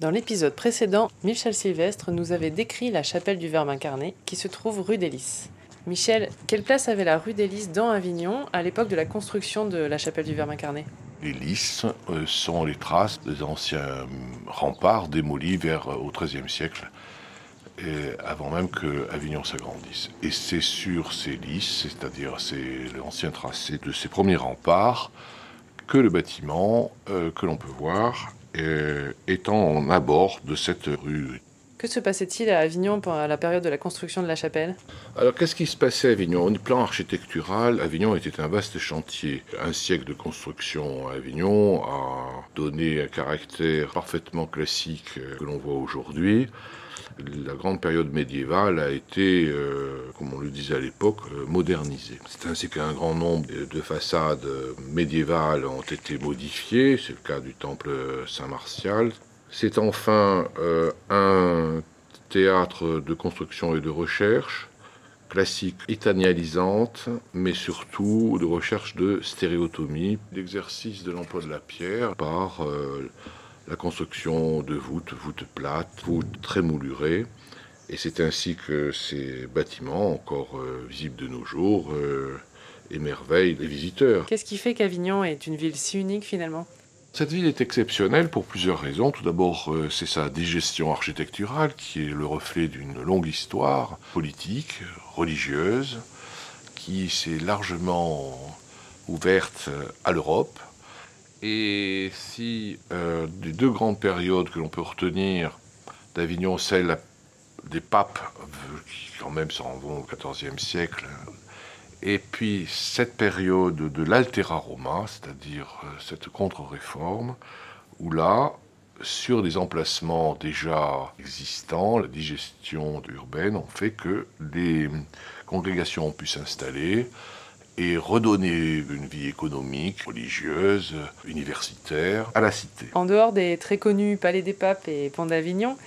Dans l'épisode précédent, Michel Sylvestre nous avait décrit la chapelle du Verbe incarné qui se trouve rue des Lys. Michel, quelle place avait la rue des Lys dans Avignon à l'époque de la construction de la chapelle du Verbe incarné? Les Lys euh, sont les traces des anciens remparts démolis vers euh, au XIIIe siècle, avant même que Avignon s'agrandisse. Et c'est sur ces Lys, c'est-à-dire c'est l'ancien tracé de ces premiers remparts, que le bâtiment euh, que l'on peut voir étant en abord de cette rue. Que se passait-il à Avignon pendant la période de la construction de la chapelle? Alors qu'est-ce qui se passait à Avignon? Au plan architectural, Avignon était un vaste chantier. Un siècle de construction à Avignon a donné un caractère parfaitement classique euh, que l'on voit aujourd'hui la grande période médiévale a été, euh, comme on le disait à l'époque, euh, modernisée. C'est ainsi qu'un grand nombre de façades médiévales ont été modifiées, c'est le cas du temple Saint-Martial. C'est enfin un théâtre de construction et de recherche, classique italianisante, mais surtout de recherche de stéréotomie, l'exercice de l'emploi de la pierre par la construction de voûtes, voûtes plates, voûtes très moulurées. Et c'est ainsi que ces bâtiments, encore euh, visibles de nos jours, euh, émerveillent les visiteurs. Qu'est-ce qui fait qu'Avignon est une ville si unique finalement? Cette ville est exceptionnelle pour plusieurs raisons. Tout d'abord, euh, c'est sa digestion architecturale qui est le reflet d'une longue histoire politique, religieuse, qui s'est largement ouverte à l'Europe, et si euh, des deux grandes périodes que l'on peut retenir d'Avignon, celle des papes, qui quand même s'en vont au XIVe siècle, et puis cette période de l'Altera Roma, c'est-à-dire euh, cette contre-réforme, où là, sur des emplacements déjà existants, la digestion urbaine ont fait que les congrégations ont pu s'installer, et redonner une vie économique, religieuse, universitaire à la cité. En dehors des très connus Palais des Papes et Pont d'Avignon,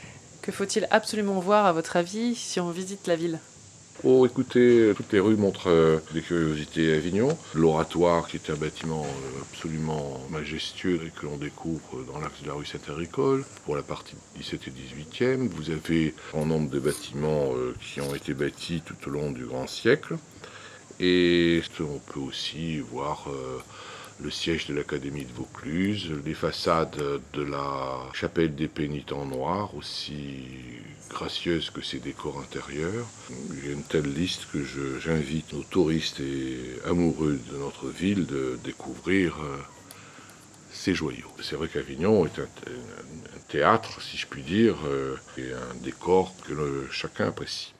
que faut-il absolument voir à votre avis si on visite la ville? Oh, écoutez, toutes les rues montrent euh, des curiosités à Avignon. L'oratoire, qui est un bâtiment euh, absolument majestueux et que l'on découvre dans l'axe de la rue Saint-Agricole, pour la partie 17 et 18e. Vous avez un nombre de bâtiments euh, qui ont été bâtis tout au long du grand siècle. Et on peut aussi voir le siège de l'Académie de Vaucluse, les façades de la chapelle des pénitents noirs, aussi gracieuses que ses décors intérieurs. Il y a une telle liste que j'invite nos touristes et amoureux de notre ville de découvrir euh, ces joyaux. C'est vrai qu'Avignon est un, théâtre, si je puis dire, euh, et un décor que chacun apprécie.